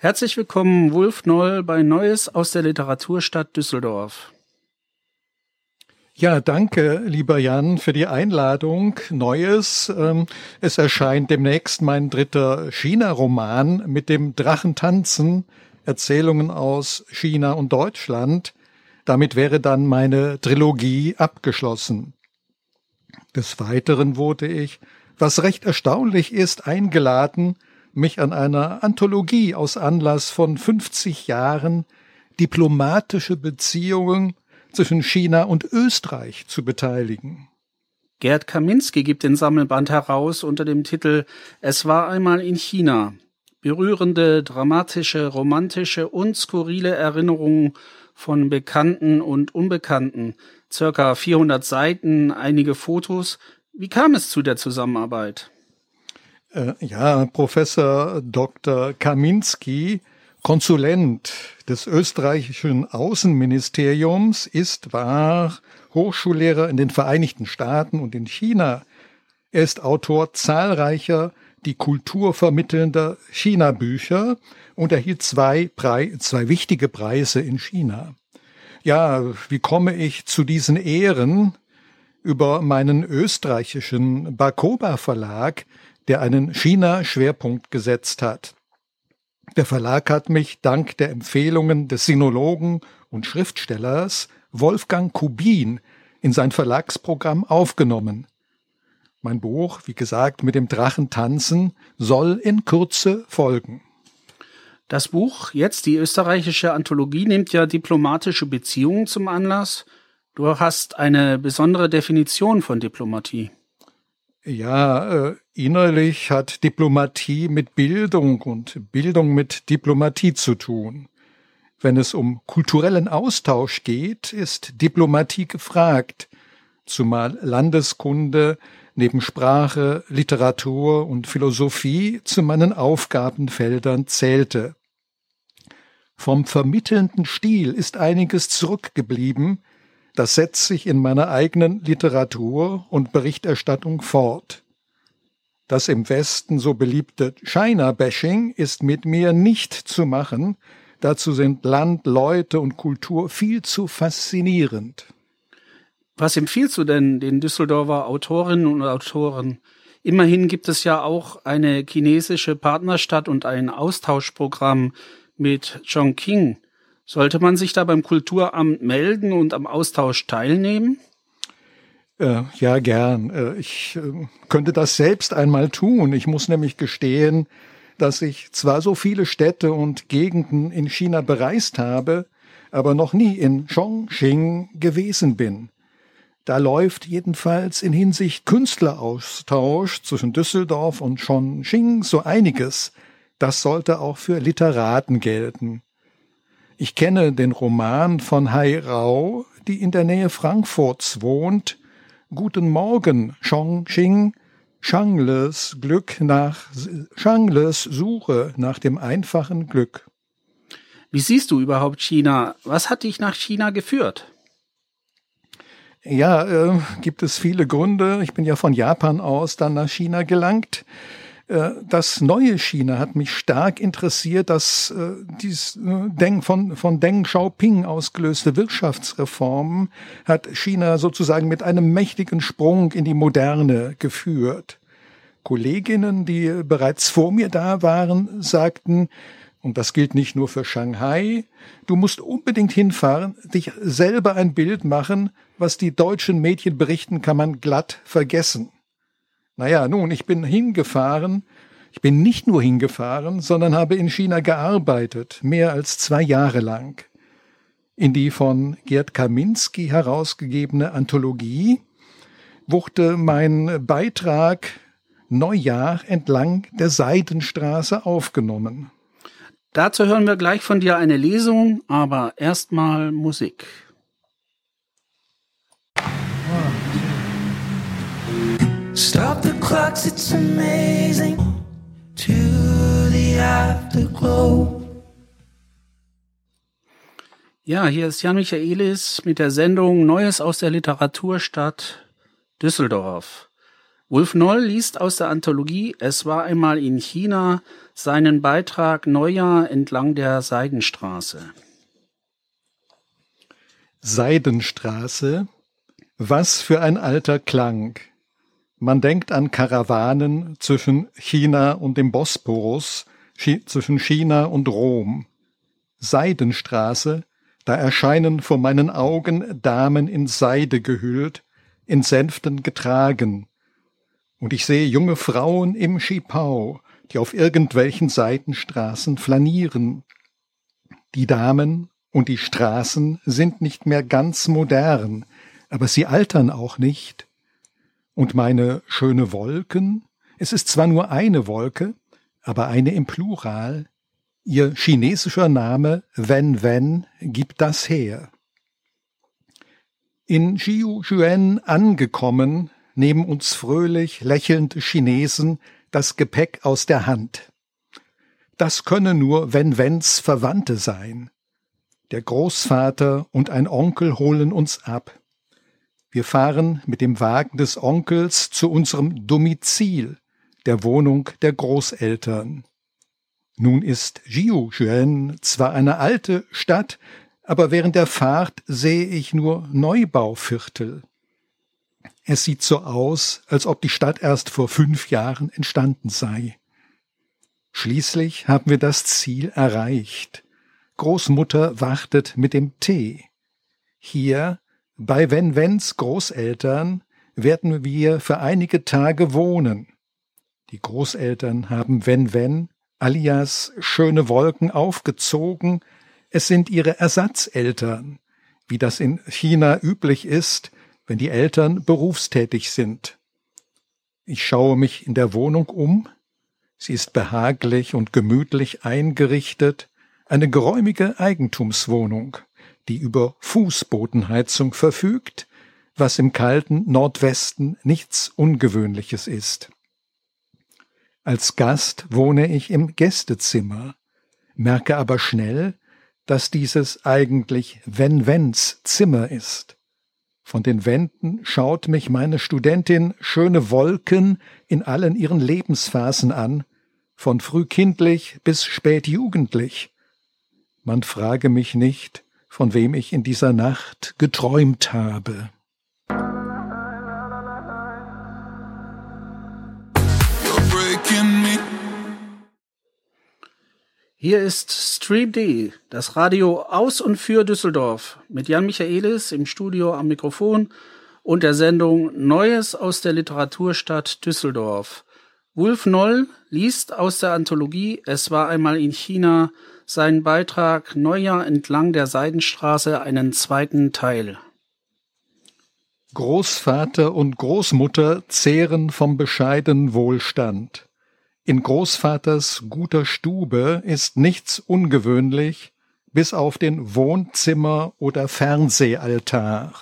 Herzlich willkommen, Wulf Noll, bei Neues aus der Literaturstadt Düsseldorf. Ja, danke, lieber Jan, für die Einladung. Neues. Ähm, es erscheint demnächst mein dritter China-Roman mit dem Drachen tanzen, Erzählungen aus China und Deutschland. Damit wäre dann meine Trilogie abgeschlossen. Des Weiteren wurde ich, was recht erstaunlich ist, eingeladen, mich an einer Anthologie aus Anlass von 50 Jahren diplomatische Beziehungen zwischen China und Österreich zu beteiligen. Gerd Kaminski gibt den Sammelband heraus unter dem Titel Es war einmal in China. Berührende, dramatische, romantische und skurrile Erinnerungen von Bekannten und Unbekannten. Circa 400 Seiten, einige Fotos. Wie kam es zu der Zusammenarbeit? Äh, ja, Professor Dr. Kaminski, Konsulent des österreichischen Außenministeriums, ist, war Hochschullehrer in den Vereinigten Staaten und in China. Er ist Autor zahlreicher die Kultur vermittelnder China-Bücher und erhielt zwei, Pre zwei wichtige Preise in China. Ja, wie komme ich zu diesen Ehren? Über meinen österreichischen Bakoba Verlag, der einen China-Schwerpunkt gesetzt hat. Der Verlag hat mich dank der Empfehlungen des Sinologen und Schriftstellers Wolfgang Kubin in sein Verlagsprogramm aufgenommen. Mein Buch, wie gesagt, mit dem Drachen tanzen, soll in Kürze folgen. Das Buch, jetzt die österreichische Anthologie, nimmt ja diplomatische Beziehungen zum Anlass. Du hast eine besondere Definition von Diplomatie. Ja, äh, innerlich hat Diplomatie mit Bildung und Bildung mit Diplomatie zu tun. Wenn es um kulturellen Austausch geht, ist Diplomatie gefragt, zumal Landeskunde neben Sprache, Literatur und Philosophie zu meinen Aufgabenfeldern zählte. Vom vermittelnden Stil ist einiges zurückgeblieben, das setzt sich in meiner eigenen Literatur und Berichterstattung fort. Das im Westen so beliebte China-Bashing ist mit mir nicht zu machen, dazu sind Land, Leute und Kultur viel zu faszinierend. Was empfiehlst du denn den Düsseldorfer Autorinnen und Autoren? Immerhin gibt es ja auch eine chinesische Partnerstadt und ein Austauschprogramm mit Chongqing. Sollte man sich da beim Kulturamt melden und am Austausch teilnehmen? Äh, ja, gern. Äh, ich äh, könnte das selbst einmal tun. Ich muss nämlich gestehen, dass ich zwar so viele Städte und Gegenden in China bereist habe, aber noch nie in Chongqing gewesen bin. Da läuft jedenfalls in Hinsicht Künstleraustausch zwischen Düsseldorf und Chongqing so einiges. Das sollte auch für Literaten gelten. Ich kenne den Roman von Hai Rao, die in der Nähe Frankfurts wohnt. Guten Morgen, Chongqing. Shangles Glück nach Shangles Suche nach dem einfachen Glück. Wie siehst du überhaupt China? Was hat dich nach China geführt? Ja, äh, gibt es viele Gründe. Ich bin ja von Japan aus dann nach China gelangt. Äh, das neue China hat mich stark interessiert, dass äh, dies äh, Deng, von, von Deng Xiaoping ausgelöste Wirtschaftsreformen hat China sozusagen mit einem mächtigen Sprung in die Moderne geführt. Kolleginnen, die bereits vor mir da waren, sagten, und das gilt nicht nur für Shanghai, du musst unbedingt hinfahren, dich selber ein Bild machen, was die deutschen Medien berichten, kann man glatt vergessen. Naja, nun, ich bin hingefahren. Ich bin nicht nur hingefahren, sondern habe in China gearbeitet, mehr als zwei Jahre lang. In die von Gerd Kaminski herausgegebene Anthologie wurde mein Beitrag Neujahr entlang der Seidenstraße aufgenommen. Dazu hören wir gleich von dir eine Lesung, aber erstmal Musik. Stop the clocks, it's amazing. To the afterglow. Ja, hier ist Jan Michaelis mit der Sendung Neues aus der Literaturstadt Düsseldorf. Wolf Noll liest aus der Anthologie Es war einmal in China seinen Beitrag Neujahr entlang der Seidenstraße. Seidenstraße, was für ein alter Klang. Man denkt an Karawanen zwischen China und dem Bosporus, zwischen China und Rom. Seidenstraße, da erscheinen vor meinen Augen Damen in Seide gehüllt, in Sänften getragen, und ich sehe junge Frauen im Schipau, die auf irgendwelchen Seitenstraßen flanieren. Die Damen und die Straßen sind nicht mehr ganz modern, aber sie altern auch nicht. Und meine schöne Wolken, es ist zwar nur eine Wolke, aber eine im Plural, ihr chinesischer Name Wen Wen gibt das her. In Jiuzhuan angekommen, nehmen uns fröhlich lächelnde Chinesen das Gepäck aus der Hand. Das könne nur Wen-Wens Verwandte sein. Der Großvater und ein Onkel holen uns ab. Wir fahren mit dem Wagen des Onkels zu unserem Domizil, der Wohnung der Großeltern. Nun ist Jiuzhuan zwar eine alte Stadt, aber während der Fahrt sehe ich nur Neubauviertel. Es sieht so aus, als ob die Stadt erst vor fünf Jahren entstanden sei. Schließlich haben wir das Ziel erreicht. Großmutter wartet mit dem Tee. Hier, bei Wen Wens Großeltern, werden wir für einige Tage wohnen. Die Großeltern haben Wen Wen alias schöne Wolken aufgezogen. Es sind ihre Ersatzeltern. Wie das in China üblich ist, wenn die Eltern berufstätig sind. Ich schaue mich in der Wohnung um. Sie ist behaglich und gemütlich eingerichtet, eine geräumige Eigentumswohnung, die über Fußbodenheizung verfügt, was im kalten Nordwesten nichts Ungewöhnliches ist. Als Gast wohne ich im Gästezimmer, merke aber schnell, dass dieses eigentlich Wenn-Wenns Zimmer ist. Von den Wänden schaut mich meine Studentin schöne Wolken in allen ihren Lebensphasen an, von frühkindlich bis spätjugendlich. Man frage mich nicht, von wem ich in dieser Nacht geträumt habe. Hier ist Stream D, das Radio aus und für Düsseldorf, mit Jan Michaelis im Studio am Mikrofon und der Sendung Neues aus der Literaturstadt Düsseldorf. Wolf Noll liest aus der Anthologie Es war einmal in China seinen Beitrag Neujahr entlang der Seidenstraße einen zweiten Teil. Großvater und Großmutter zehren vom bescheidenen Wohlstand. In Großvaters guter Stube ist nichts ungewöhnlich, bis auf den Wohnzimmer- oder Fernsehaltar.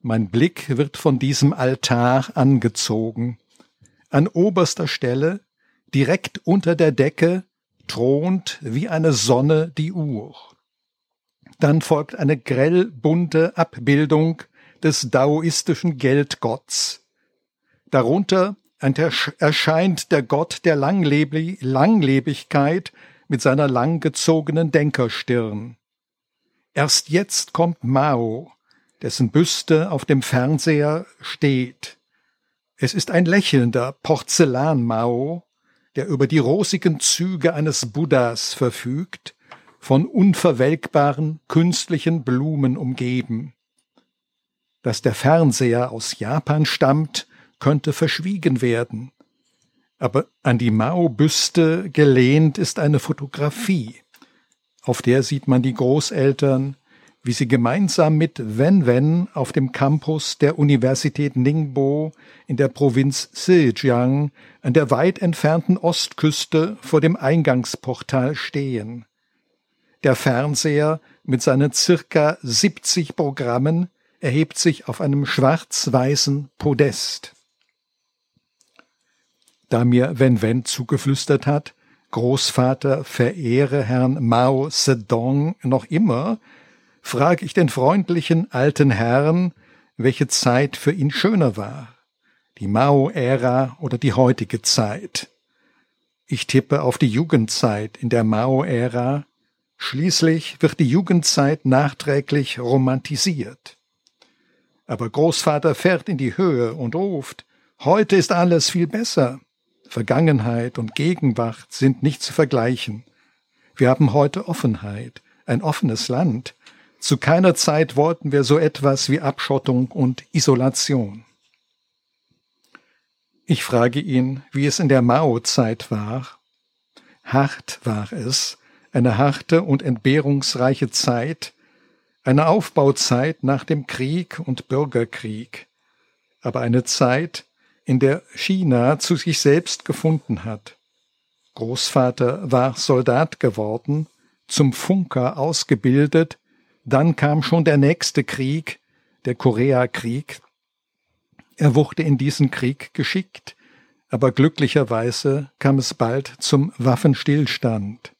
Mein Blick wird von diesem Altar angezogen. An oberster Stelle, direkt unter der Decke, thront wie eine Sonne die Uhr. Dann folgt eine grell bunte Abbildung des daoistischen Geldgotts. Darunter erscheint der Gott der Langleb Langlebigkeit mit seiner langgezogenen Denkerstirn. Erst jetzt kommt Mao, dessen Büste auf dem Fernseher steht. Es ist ein lächelnder Porzellan-Mao, der über die rosigen Züge eines Buddhas verfügt, von unverwelkbaren künstlichen Blumen umgeben. Dass der Fernseher aus Japan stammt, könnte verschwiegen werden. Aber an die Mao-Büste gelehnt ist eine Fotografie. Auf der sieht man die Großeltern, wie sie gemeinsam mit Wen Wen auf dem Campus der Universität Ningbo in der Provinz Zhejiang an der weit entfernten Ostküste vor dem Eingangsportal stehen. Der Fernseher mit seinen circa 70 Programmen erhebt sich auf einem schwarz-weißen Podest da mir Wen Wen zugeflüstert hat, Großvater verehre Herrn Mao Zedong noch immer, frage ich den freundlichen alten Herrn, welche Zeit für ihn schöner war, die Mao-Ära oder die heutige Zeit. Ich tippe auf die Jugendzeit in der Mao-Ära. Schließlich wird die Jugendzeit nachträglich romantisiert. Aber Großvater fährt in die Höhe und ruft, heute ist alles viel besser. Vergangenheit und Gegenwart sind nicht zu vergleichen. Wir haben heute Offenheit, ein offenes Land. Zu keiner Zeit wollten wir so etwas wie Abschottung und Isolation. Ich frage ihn, wie es in der Mao-Zeit war. Hart war es, eine harte und entbehrungsreiche Zeit, eine Aufbauzeit nach dem Krieg und Bürgerkrieg, aber eine Zeit, in der China zu sich selbst gefunden hat. Großvater war Soldat geworden, zum Funker ausgebildet, dann kam schon der nächste Krieg, der Koreakrieg, er wurde in diesen Krieg geschickt, aber glücklicherweise kam es bald zum Waffenstillstand.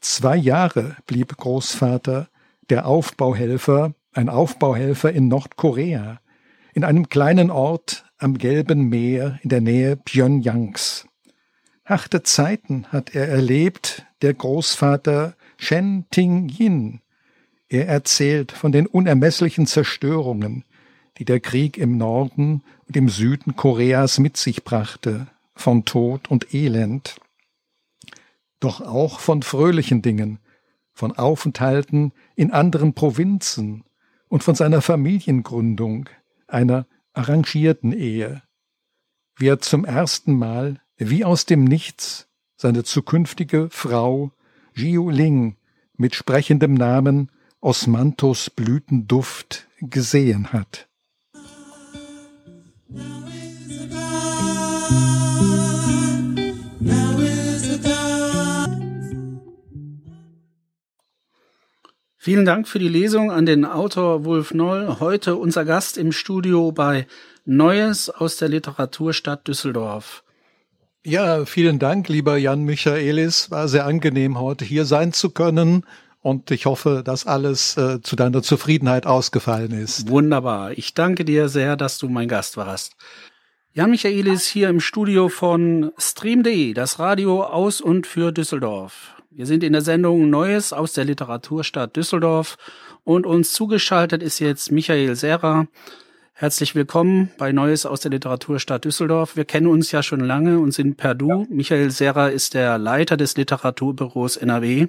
Zwei Jahre blieb Großvater der Aufbauhelfer, ein Aufbauhelfer in Nordkorea, in einem kleinen Ort am Gelben Meer in der Nähe Pyongyangs. Harte Zeiten hat er erlebt, der Großvater Shen Ting-yin. Er erzählt von den unermesslichen Zerstörungen, die der Krieg im Norden und im Süden Koreas mit sich brachte, von Tod und Elend, doch auch von fröhlichen Dingen, von Aufenthalten in anderen Provinzen und von seiner Familiengründung, einer arrangierten Ehe, wie er zum ersten Mal, wie aus dem Nichts, seine zukünftige Frau Jiu Ling mit sprechendem Namen Osmanthus Blütenduft gesehen hat. Vielen Dank für die Lesung an den Autor Wolf Noll. Heute unser Gast im Studio bei Neues aus der Literaturstadt Düsseldorf. Ja, vielen Dank, lieber Jan Michaelis. War sehr angenehm, heute hier sein zu können und ich hoffe, dass alles äh, zu deiner Zufriedenheit ausgefallen ist. Wunderbar. Ich danke dir sehr, dass du mein Gast warst. Jan Michaelis hier im Studio von Stream.de, das Radio aus und für Düsseldorf. Wir sind in der Sendung Neues aus der Literaturstadt Düsseldorf und uns zugeschaltet ist jetzt Michael Serra. Herzlich willkommen bei Neues aus der Literaturstadt Düsseldorf. Wir kennen uns ja schon lange und sind per Du. Ja. Michael Serra ist der Leiter des Literaturbüros NRW.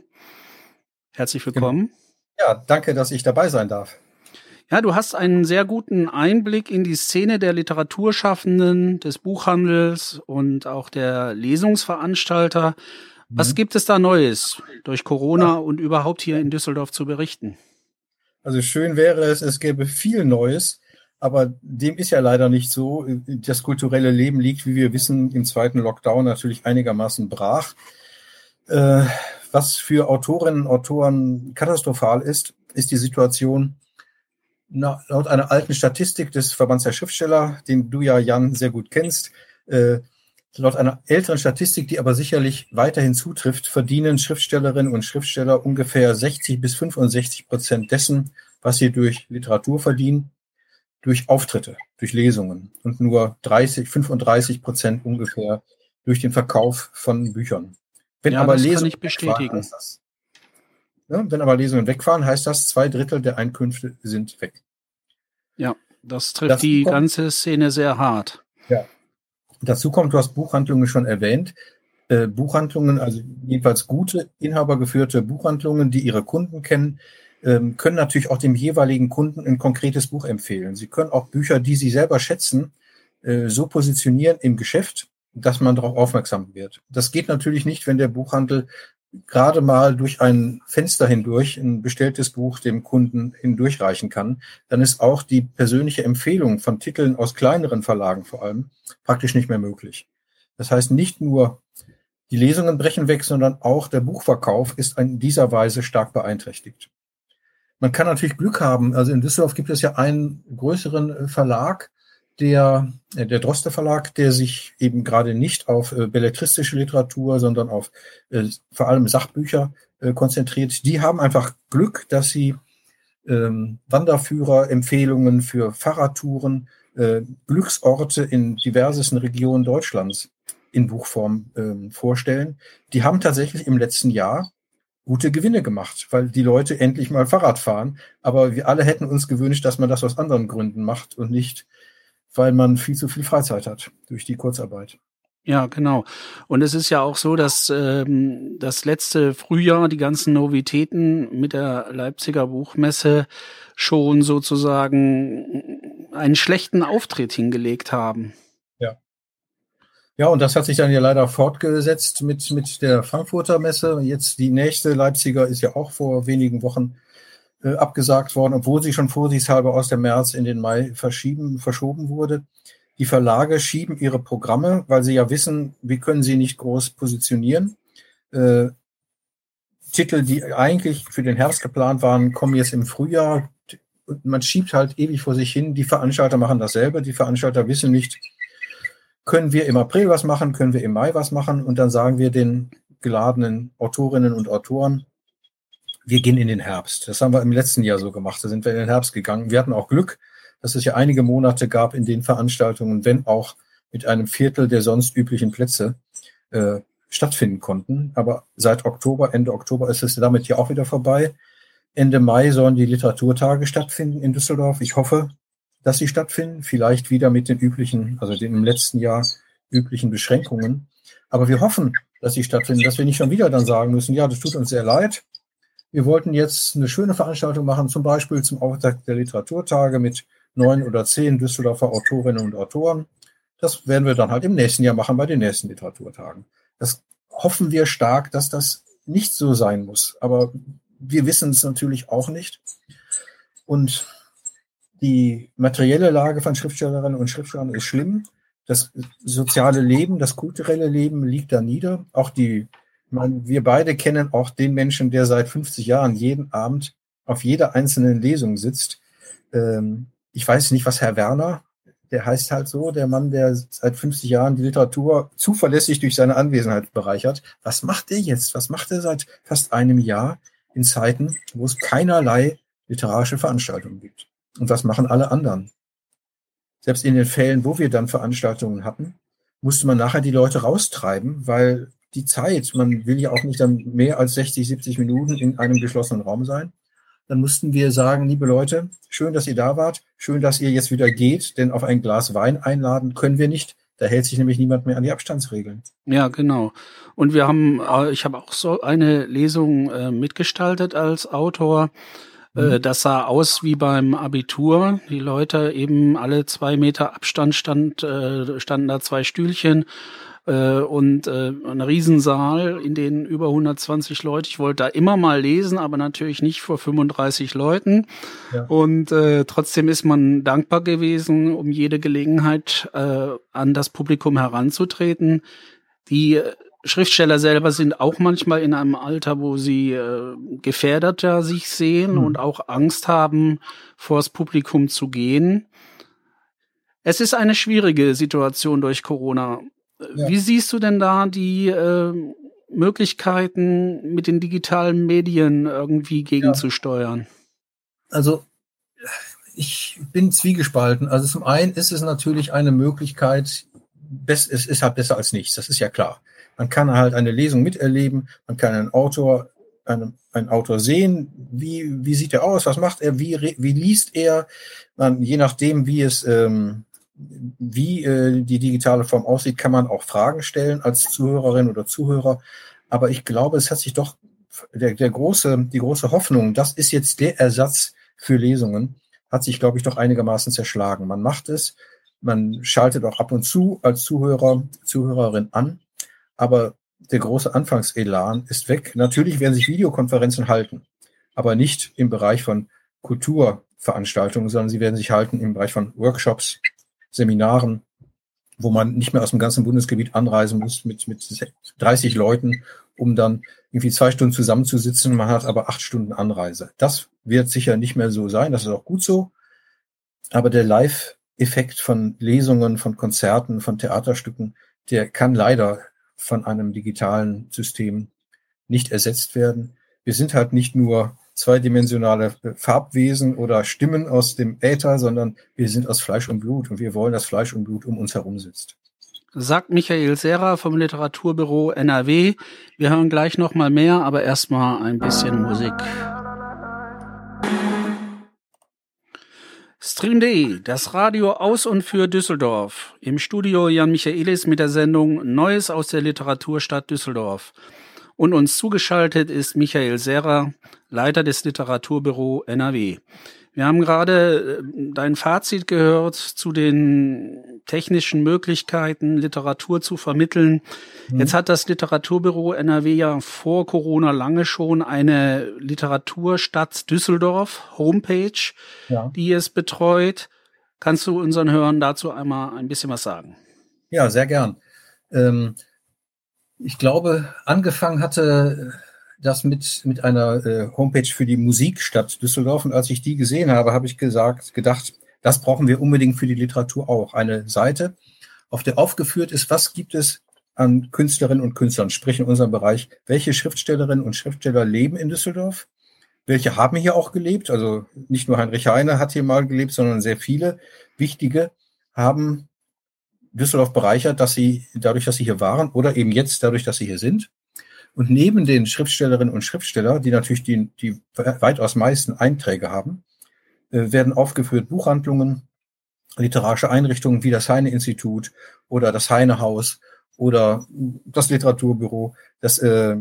Herzlich genau. willkommen. Ja, danke, dass ich dabei sein darf. Ja, du hast einen sehr guten Einblick in die Szene der Literaturschaffenden, des Buchhandels und auch der Lesungsveranstalter. Was mhm. gibt es da Neues durch Corona ja. und überhaupt hier in Düsseldorf zu berichten? Also schön wäre es, es gäbe viel Neues, aber dem ist ja leider nicht so. Das kulturelle Leben liegt, wie wir wissen, im zweiten Lockdown natürlich einigermaßen brach. Äh, was für Autorinnen und Autoren katastrophal ist, ist die Situation na, laut einer alten Statistik des Verbands der Schriftsteller, den du ja, Jan, sehr gut kennst, äh, laut einer älteren Statistik, die aber sicherlich weiterhin zutrifft, verdienen Schriftstellerinnen und Schriftsteller ungefähr 60 bis 65 Prozent dessen, was sie durch Literatur verdienen, durch Auftritte, durch Lesungen und nur 30, 35 Prozent ungefähr durch den Verkauf von Büchern. Wenn ja, aber das Lesungen kann ich bestätigen. Wegfahren, das, ja, wenn aber Lesungen wegfahren, heißt das, zwei Drittel der Einkünfte sind weg. Ja, das trifft das die kommt, ganze Szene sehr hart. Ja. Dazu kommt, du hast Buchhandlungen schon erwähnt. Äh, Buchhandlungen, also jedenfalls gute, inhabergeführte Buchhandlungen, die ihre Kunden kennen, ähm, können natürlich auch dem jeweiligen Kunden ein konkretes Buch empfehlen. Sie können auch Bücher, die sie selber schätzen, äh, so positionieren im Geschäft, dass man darauf aufmerksam wird. Das geht natürlich nicht, wenn der Buchhandel gerade mal durch ein Fenster hindurch ein bestelltes Buch dem Kunden hindurchreichen kann, dann ist auch die persönliche Empfehlung von Titeln aus kleineren Verlagen vor allem praktisch nicht mehr möglich. Das heißt, nicht nur die Lesungen brechen weg, sondern auch der Buchverkauf ist in dieser Weise stark beeinträchtigt. Man kann natürlich Glück haben. Also in Düsseldorf gibt es ja einen größeren Verlag, der, äh, der Droste Verlag, der sich eben gerade nicht auf äh, belletristische Literatur, sondern auf äh, vor allem Sachbücher äh, konzentriert. Die haben einfach Glück, dass sie ähm, Wanderführer, Empfehlungen für Fahrradtouren äh, Glücksorte in diversesten Regionen Deutschlands in Buchform äh, vorstellen. Die haben tatsächlich im letzten Jahr gute Gewinne gemacht, weil die Leute endlich mal Fahrrad fahren. Aber wir alle hätten uns gewünscht, dass man das aus anderen Gründen macht und nicht, weil man viel zu viel Freizeit hat durch die Kurzarbeit. Ja, genau. Und es ist ja auch so, dass ähm, das letzte Frühjahr die ganzen Novitäten mit der Leipziger Buchmesse schon sozusagen einen schlechten Auftritt hingelegt haben. Ja. Ja, und das hat sich dann ja leider fortgesetzt mit, mit der Frankfurter Messe. Jetzt die nächste Leipziger ist ja auch vor wenigen Wochen äh, abgesagt worden, obwohl sie schon vorsichtshalber aus dem März in den Mai verschieben, verschoben wurde. Die Verlage schieben ihre Programme, weil sie ja wissen, wie können sie nicht groß positionieren. Äh, Titel, die eigentlich für den Herbst geplant waren, kommen jetzt im Frühjahr. Man schiebt halt ewig vor sich hin. Die Veranstalter machen dasselbe. Die Veranstalter wissen nicht, können wir im April was machen, können wir im Mai was machen und dann sagen wir den geladenen Autorinnen und Autoren, wir gehen in den Herbst. Das haben wir im letzten Jahr so gemacht. Da sind wir in den Herbst gegangen. Wir hatten auch Glück dass es ja einige Monate gab, in den Veranstaltungen, wenn auch mit einem Viertel der sonst üblichen Plätze, äh, stattfinden konnten. Aber seit Oktober, Ende Oktober ist es damit ja auch wieder vorbei. Ende Mai sollen die Literaturtage stattfinden in Düsseldorf. Ich hoffe, dass sie stattfinden. Vielleicht wieder mit den üblichen, also den im letzten Jahr üblichen Beschränkungen. Aber wir hoffen, dass sie stattfinden, dass wir nicht schon wieder dann sagen müssen, ja, das tut uns sehr leid. Wir wollten jetzt eine schöne Veranstaltung machen, zum Beispiel zum Auftakt der Literaturtage mit neun oder zehn Düsseldorfer Autorinnen und Autoren. Das werden wir dann halt im nächsten Jahr machen bei den nächsten Literaturtagen. Das hoffen wir stark, dass das nicht so sein muss. Aber wir wissen es natürlich auch nicht. Und die materielle Lage von Schriftstellerinnen und Schriftstellern ist schlimm. Das soziale Leben, das kulturelle Leben liegt da nieder. Auch die, man, wir beide kennen auch den Menschen, der seit 50 Jahren jeden Abend auf jeder einzelnen Lesung sitzt. Ähm, ich weiß nicht, was Herr Werner, der heißt halt so, der Mann, der seit 50 Jahren die Literatur zuverlässig durch seine Anwesenheit bereichert. Was macht er jetzt? Was macht er seit fast einem Jahr in Zeiten, wo es keinerlei literarische Veranstaltungen gibt? Und was machen alle anderen? Selbst in den Fällen, wo wir dann Veranstaltungen hatten, musste man nachher die Leute raustreiben, weil die Zeit, man will ja auch nicht dann mehr als 60, 70 Minuten in einem geschlossenen Raum sein dann mussten wir sagen, liebe Leute, schön, dass ihr da wart, schön, dass ihr jetzt wieder geht, denn auf ein Glas Wein einladen können wir nicht. Da hält sich nämlich niemand mehr an die Abstandsregeln. Ja, genau. Und wir haben, äh, ich habe auch so eine Lesung äh, mitgestaltet als Autor. Äh, mhm. Das sah aus wie beim Abitur. Die Leute eben alle zwei Meter Abstand stand, standen da zwei Stühlchen äh, und äh, ein Riesensaal, in den über 120 Leute. Ich wollte da immer mal lesen, aber natürlich nicht vor 35 Leuten. Ja. Und äh, trotzdem ist man dankbar gewesen, um jede Gelegenheit äh, an das Publikum heranzutreten. Die Schriftsteller selber sind auch manchmal in einem Alter, wo sie äh, gefährdeter sich sehen mhm. und auch Angst haben, vors Publikum zu gehen. Es ist eine schwierige Situation durch Corona. Ja. Wie siehst du denn da die äh, Möglichkeiten, mit den digitalen Medien irgendwie gegenzusteuern? Ja. Also ich bin zwiegespalten. Also zum einen ist es natürlich eine Möglichkeit, es ist halt besser als nichts, das ist ja klar. Man kann halt eine Lesung miterleben, man kann einen Autor, einen, einen Autor sehen, wie, wie sieht er aus, was macht er, wie, wie liest er, man, je nachdem, wie es ähm, wie äh, die digitale Form aussieht, kann man auch Fragen stellen als Zuhörerin oder Zuhörer. Aber ich glaube, es hat sich doch der, der große, die große Hoffnung, das ist jetzt der Ersatz für Lesungen, hat sich, glaube ich, doch einigermaßen zerschlagen. Man macht es, man schaltet auch ab und zu als Zuhörer, Zuhörerin an, aber der große Anfangselan ist weg. Natürlich werden sich Videokonferenzen halten, aber nicht im Bereich von Kulturveranstaltungen, sondern sie werden sich halten im Bereich von Workshops, Seminaren, wo man nicht mehr aus dem ganzen Bundesgebiet anreisen muss mit, mit 30 Leuten, um dann irgendwie zwei Stunden zusammenzusitzen. Man hat aber acht Stunden Anreise. Das wird sicher nicht mehr so sein. Das ist auch gut so. Aber der Live-Effekt von Lesungen, von Konzerten, von Theaterstücken, der kann leider von einem digitalen System nicht ersetzt werden. Wir sind halt nicht nur zweidimensionale Farbwesen oder Stimmen aus dem Äther, sondern wir sind aus Fleisch und Blut und wir wollen, dass Fleisch und Blut um uns herum sitzt. Sagt Michael Serra vom Literaturbüro NRW. Wir hören gleich noch mal mehr, aber erstmal ein bisschen Musik. Stream.de, das Radio aus und für Düsseldorf. Im Studio Jan Michaelis mit der Sendung Neues aus der Literaturstadt Düsseldorf. Und uns zugeschaltet ist Michael Serra, Leiter des Literaturbüro NRW. Wir haben gerade äh, dein Fazit gehört zu den technischen Möglichkeiten, Literatur zu vermitteln. Mhm. Jetzt hat das Literaturbüro NRW ja vor Corona lange schon eine Literaturstadt Düsseldorf Homepage, ja. die es betreut. Kannst du unseren Hörern dazu einmal ein bisschen was sagen? Ja, sehr gern. Ähm, ich glaube, angefangen hatte das mit, mit einer äh, Homepage für die Musikstadt Düsseldorf. Und als ich die gesehen habe, habe ich gesagt, gedacht, das brauchen wir unbedingt für die Literatur auch. Eine Seite, auf der aufgeführt ist, was gibt es an Künstlerinnen und Künstlern, sprich in unserem Bereich, welche Schriftstellerinnen und Schriftsteller leben in Düsseldorf, welche haben hier auch gelebt, also nicht nur Heinrich Heine hat hier mal gelebt, sondern sehr viele wichtige haben Düsseldorf bereichert, dass sie dadurch, dass sie hier waren oder eben jetzt dadurch, dass sie hier sind. Und neben den Schriftstellerinnen und Schriftsteller, die natürlich die, die weitaus meisten Einträge haben, äh, werden aufgeführt Buchhandlungen, literarische Einrichtungen wie das Heine-Institut oder das Heine-Haus oder das Literaturbüro. Das, äh,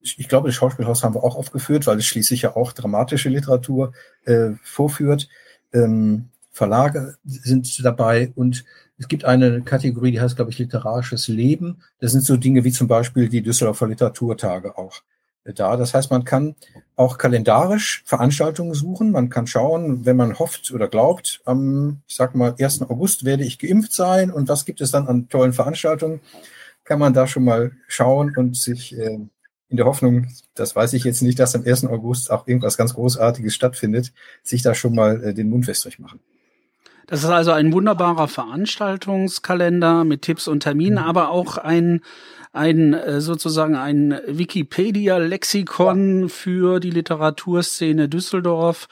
ich glaube, das Schauspielhaus haben wir auch aufgeführt, weil es schließlich ja auch dramatische Literatur äh, vorführt. Ähm, Verlage sind dabei und es gibt eine Kategorie, die heißt, glaube ich, literarisches Leben. Das sind so Dinge wie zum Beispiel die Düsseldorfer Literaturtage auch da. Das heißt, man kann auch kalendarisch Veranstaltungen suchen. Man kann schauen, wenn man hofft oder glaubt, am, ich sag mal, 1. August werde ich geimpft sein und was gibt es dann an tollen Veranstaltungen, kann man da schon mal schauen und sich äh, in der Hoffnung, das weiß ich jetzt nicht, dass am 1. August auch irgendwas ganz Großartiges stattfindet, sich da schon mal äh, den Mund wässrig machen. Das ist also ein wunderbarer Veranstaltungskalender mit Tipps und Terminen, mhm. aber auch ein ein äh, sozusagen ein Wikipedia-Lexikon ja. für die Literaturszene Düsseldorf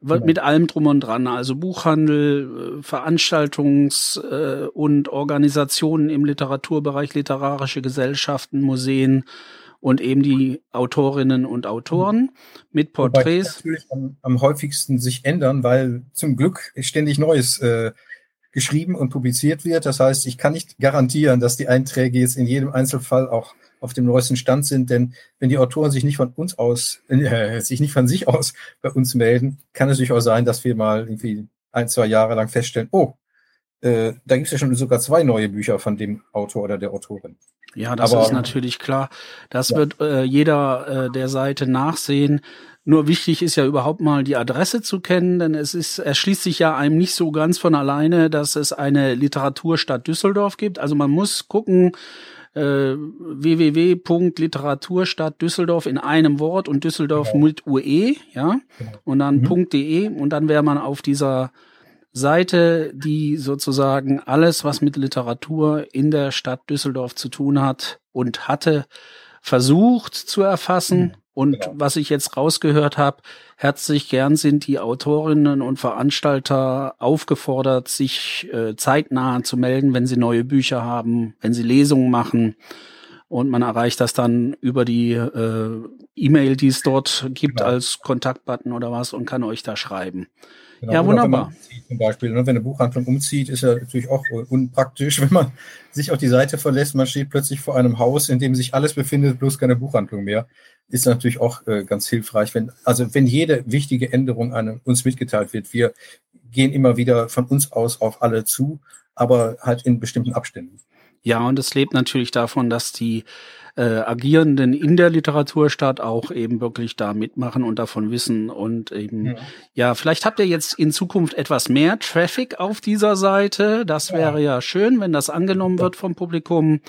mit allem drum und dran, also Buchhandel, äh, Veranstaltungs- äh, und Organisationen im Literaturbereich, literarische Gesellschaften, Museen und eben die Autorinnen und Autoren mit Porträts. Natürlich am, am, häufigsten sich ändern, weil zum Glück ständig Neues äh, geschrieben und publiziert wird. Das heißt, ich kann nicht garantieren, dass die Einträge jetzt in jedem Einzelfall auch auf dem neuesten Stand sind, denn wenn die Autoren sich nicht von uns aus, äh, sich nicht von sich aus bei uns melden, kann es durchaus sein, dass wir mal irgendwie ein, zwei Jahre lang feststellen, oh, äh, da gibt es ja schon sogar zwei neue Bücher von dem Autor oder der Autorin. Ja, das Aber, ist natürlich klar. Das ja. wird äh, jeder äh, der Seite nachsehen. Nur wichtig ist ja überhaupt mal die Adresse zu kennen, denn es ist, erschließt sich ja einem nicht so ganz von alleine, dass es eine Literaturstadt Düsseldorf gibt. Also man muss gucken, äh, www.literaturstadt Düsseldorf in einem Wort und Düsseldorf genau. mit UE, ja, und dann mhm. .de und dann wäre man auf dieser Seite, die sozusagen alles, was mit Literatur in der Stadt Düsseldorf zu tun hat und hatte, versucht zu erfassen. Mhm. Und genau. was ich jetzt rausgehört habe, herzlich gern sind die Autorinnen und Veranstalter aufgefordert, sich äh, zeitnah zu melden, wenn sie neue Bücher haben, wenn sie Lesungen machen. Und man erreicht das dann über die äh, E-Mail, die es dort gibt genau. als Kontaktbutton oder was und kann euch da schreiben. Genau. Ja, wunderbar. zum Beispiel, ne? wenn eine Buchhandlung umzieht, ist ja natürlich auch unpraktisch, wenn man sich auf die Seite verlässt, man steht plötzlich vor einem Haus, in dem sich alles befindet, bloß keine Buchhandlung mehr. Ist natürlich auch äh, ganz hilfreich, wenn, also wenn jede wichtige Änderung an uns mitgeteilt wird. Wir gehen immer wieder von uns aus auf alle zu, aber halt in bestimmten Abständen. Ja, und es lebt natürlich davon, dass die äh, Agierenden in der Literaturstadt auch eben wirklich da mitmachen und davon wissen. Und eben, ja. ja, vielleicht habt ihr jetzt in Zukunft etwas mehr Traffic auf dieser Seite. Das wäre ja, ja schön, wenn das angenommen wird vom Publikum.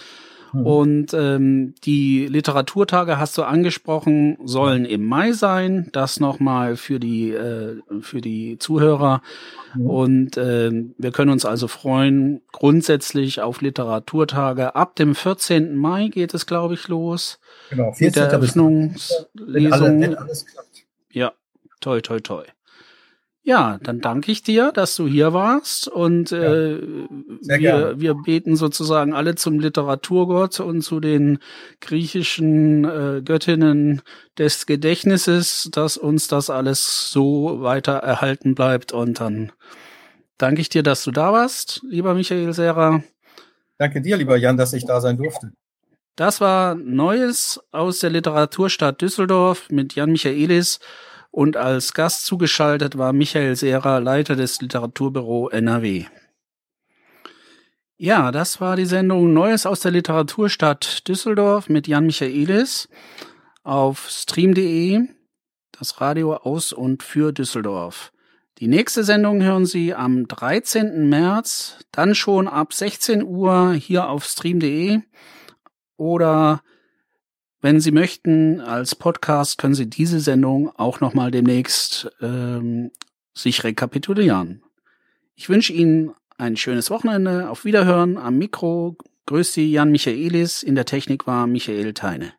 Mhm. Und ähm, die Literaturtage hast du angesprochen, sollen im Mai sein. Das nochmal für die äh, für die Zuhörer. Mhm. Und äh, wir können uns also freuen grundsätzlich auf Literaturtage. Ab dem 14. Mai geht es, glaube ich, los. Genau, 14. Mit der Eröffnungslesung. Ja, toi, toi, toi. Ja, dann danke ich dir, dass du hier warst und äh, wir, gerne. wir beten sozusagen alle zum Literaturgott und zu den griechischen äh, Göttinnen des Gedächtnisses, dass uns das alles so weiter erhalten bleibt und dann danke ich dir, dass du da warst, lieber Michael Serra. Danke dir, lieber Jan, dass ich da sein durfte. Das war Neues aus der Literaturstadt Düsseldorf mit Jan Michaelis. Und als Gast zugeschaltet war Michael Sehrer, Leiter des Literaturbüro NRW. Ja, das war die Sendung Neues aus der Literaturstadt Düsseldorf mit Jan Michaelis auf stream.de, das Radio aus und für Düsseldorf. Die nächste Sendung hören Sie am 13. März, dann schon ab 16 Uhr hier auf stream.de oder wenn Sie möchten, als Podcast können Sie diese Sendung auch nochmal demnächst ähm, sich rekapitulieren. Ich wünsche Ihnen ein schönes Wochenende. Auf Wiederhören am Mikro. Grüß Sie, Jan Michaelis. In der Technik war Michael Teine.